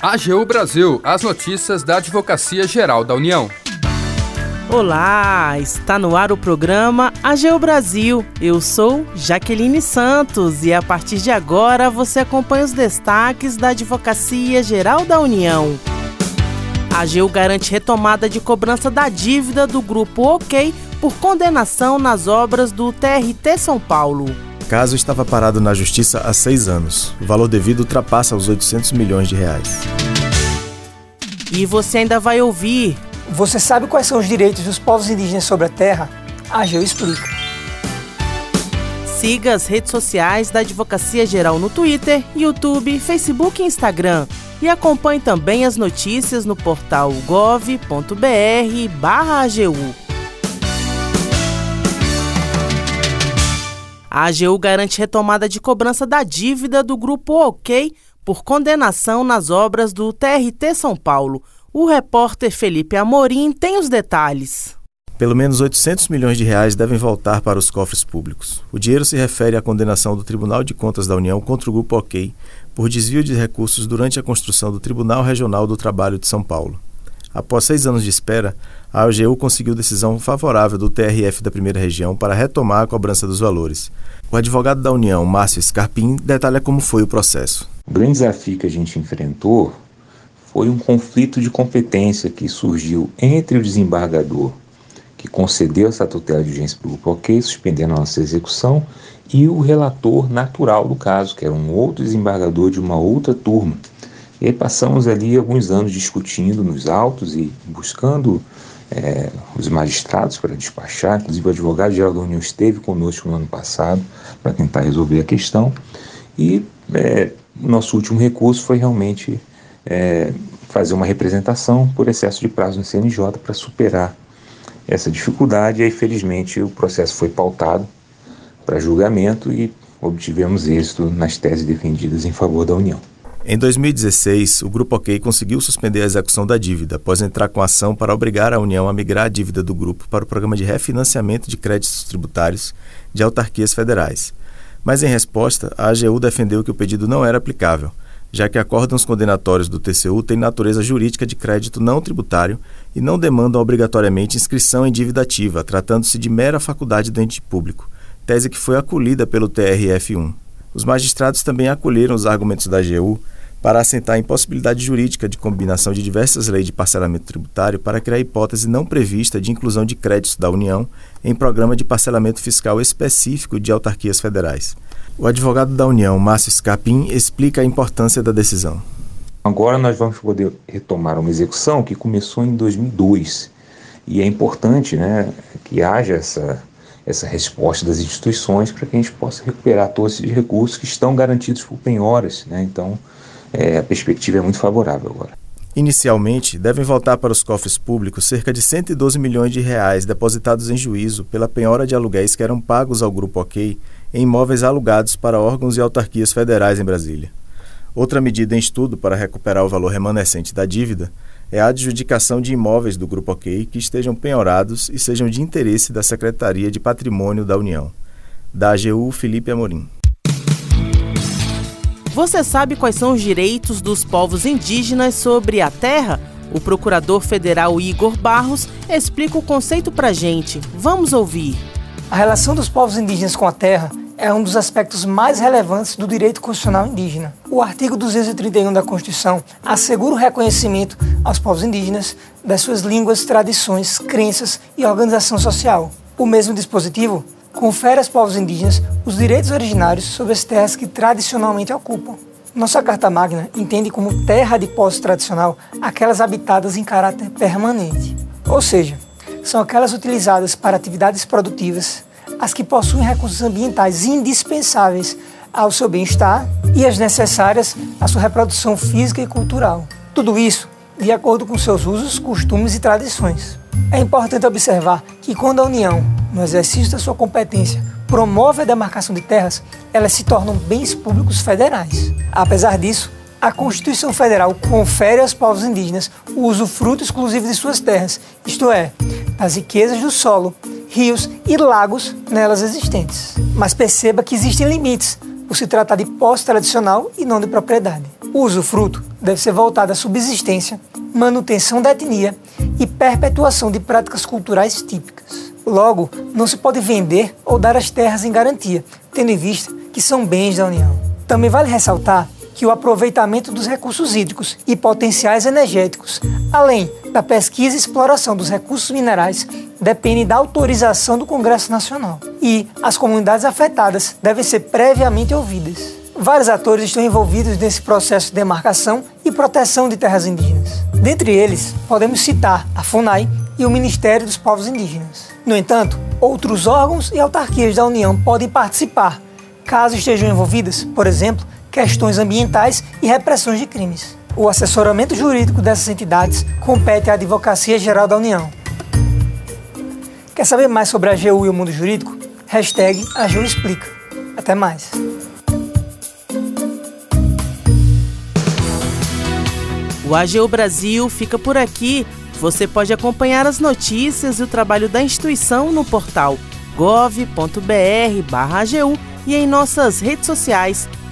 AGU Brasil, as notícias da Advocacia Geral da União. Olá, está no ar o programa AGU Brasil. Eu sou Jaqueline Santos e a partir de agora você acompanha os destaques da Advocacia Geral da União. A AGU garante retomada de cobrança da dívida do grupo OK por condenação nas obras do TRT São Paulo caso estava parado na justiça há seis anos. O valor devido ultrapassa os 800 milhões de reais. E você ainda vai ouvir. Você sabe quais são os direitos dos povos indígenas sobre a terra? A Geo explica. Siga as redes sociais da Advocacia Geral no Twitter, YouTube, Facebook e Instagram. E acompanhe também as notícias no portal gov.br/agu. A AGU garante retomada de cobrança da dívida do Grupo OK por condenação nas obras do TRT São Paulo. O repórter Felipe Amorim tem os detalhes. Pelo menos 800 milhões de reais devem voltar para os cofres públicos. O dinheiro se refere à condenação do Tribunal de Contas da União contra o Grupo OK por desvio de recursos durante a construção do Tribunal Regional do Trabalho de São Paulo. Após seis anos de espera, a AGU conseguiu decisão favorável do TRF da primeira região para retomar a cobrança dos valores. O advogado da União, Márcio Scarpim, detalha como foi o processo. O grande desafio que a gente enfrentou foi um conflito de competência que surgiu entre o desembargador, que concedeu essa tutela de urgência para o grupo OK, suspendendo a nossa execução, e o relator natural do caso, que era um outro desembargador de uma outra turma. E aí passamos ali alguns anos discutindo nos autos e buscando é, os magistrados para despachar, inclusive o advogado-geral da União esteve conosco no ano passado para tentar resolver a questão. E é, nosso último recurso foi realmente é, fazer uma representação por excesso de prazo no CNJ para superar essa dificuldade. E aí, felizmente, o processo foi pautado para julgamento e obtivemos êxito nas teses defendidas em favor da União. Em 2016, o Grupo OK conseguiu suspender a execução da dívida após entrar com ação para obrigar a União a migrar a dívida do grupo para o programa de refinanciamento de créditos tributários de autarquias federais. Mas, em resposta, a AGU defendeu que o pedido não era aplicável, já que acórdãos condenatórios do TCU têm natureza jurídica de crédito não tributário e não demandam obrigatoriamente inscrição em dívida ativa, tratando-se de mera faculdade do ente público, tese que foi acolhida pelo TRF1. Os magistrados também acolheram os argumentos da AGU para assentar a impossibilidade jurídica de combinação de diversas leis de parcelamento tributário para criar hipótese não prevista de inclusão de créditos da União em programa de parcelamento fiscal específico de autarquias federais. O advogado da União, Márcio Scapim, explica a importância da decisão. Agora nós vamos poder retomar uma execução que começou em 2002 e é importante né, que haja essa, essa resposta das instituições para que a gente possa recuperar todos esses recursos que estão garantidos por penhoras. Né? Então, é, a perspectiva é muito favorável agora. Inicialmente, devem voltar para os cofres públicos cerca de 112 milhões de reais depositados em juízo pela penhora de aluguéis que eram pagos ao Grupo OK em imóveis alugados para órgãos e autarquias federais em Brasília. Outra medida em estudo para recuperar o valor remanescente da dívida é a adjudicação de imóveis do Grupo OK que estejam penhorados e sejam de interesse da Secretaria de Patrimônio da União. Da AGU, Felipe Amorim. Você sabe quais são os direitos dos povos indígenas sobre a terra? O procurador federal Igor Barros explica o conceito pra gente. Vamos ouvir. A relação dos povos indígenas com a terra é um dos aspectos mais relevantes do direito constitucional indígena. O artigo 231 da Constituição assegura o reconhecimento aos povos indígenas das suas línguas, tradições, crenças e organização social. O mesmo dispositivo confere aos povos indígenas os direitos originários sobre as terras que tradicionalmente ocupam. Nossa Carta Magna entende como terra de posse tradicional aquelas habitadas em caráter permanente, ou seja, são aquelas utilizadas para atividades produtivas, as que possuem recursos ambientais indispensáveis ao seu bem-estar e as necessárias à sua reprodução física e cultural. Tudo isso de acordo com seus usos, costumes e tradições. É importante observar que quando a União, no exercício da sua competência, promove a demarcação de terras, elas se tornam bens públicos federais. Apesar disso, a Constituição Federal confere aos povos indígenas o uso fruto exclusivo de suas terras, isto é, das riquezas do solo, rios e lagos nelas existentes. Mas perceba que existem limites, por se tratar de posse tradicional e não de propriedade. O usufruto deve ser voltado à subsistência, manutenção da etnia e perpetuação de práticas culturais típicas. Logo, não se pode vender ou dar as terras em garantia, tendo em vista que são bens da União. Também vale ressaltar que o aproveitamento dos recursos hídricos e potenciais energéticos, além da pesquisa e exploração dos recursos minerais, depende da autorização do Congresso Nacional. E as comunidades afetadas devem ser previamente ouvidas. Vários atores estão envolvidos nesse processo de demarcação e proteção de terras indígenas. Dentre eles, podemos citar a FUNAI e o Ministério dos Povos Indígenas. No entanto, outros órgãos e autarquias da União podem participar, caso estejam envolvidas, por exemplo, questões ambientais e repressões de crimes. O assessoramento jurídico dessas entidades compete à Advocacia Geral da União. Quer saber mais sobre a AGU e o mundo jurídico? Hashtag AGU Explica. Até mais. O AGU Brasil fica por aqui. Você pode acompanhar as notícias e o trabalho da instituição no portal gov.br/agu e em nossas redes sociais.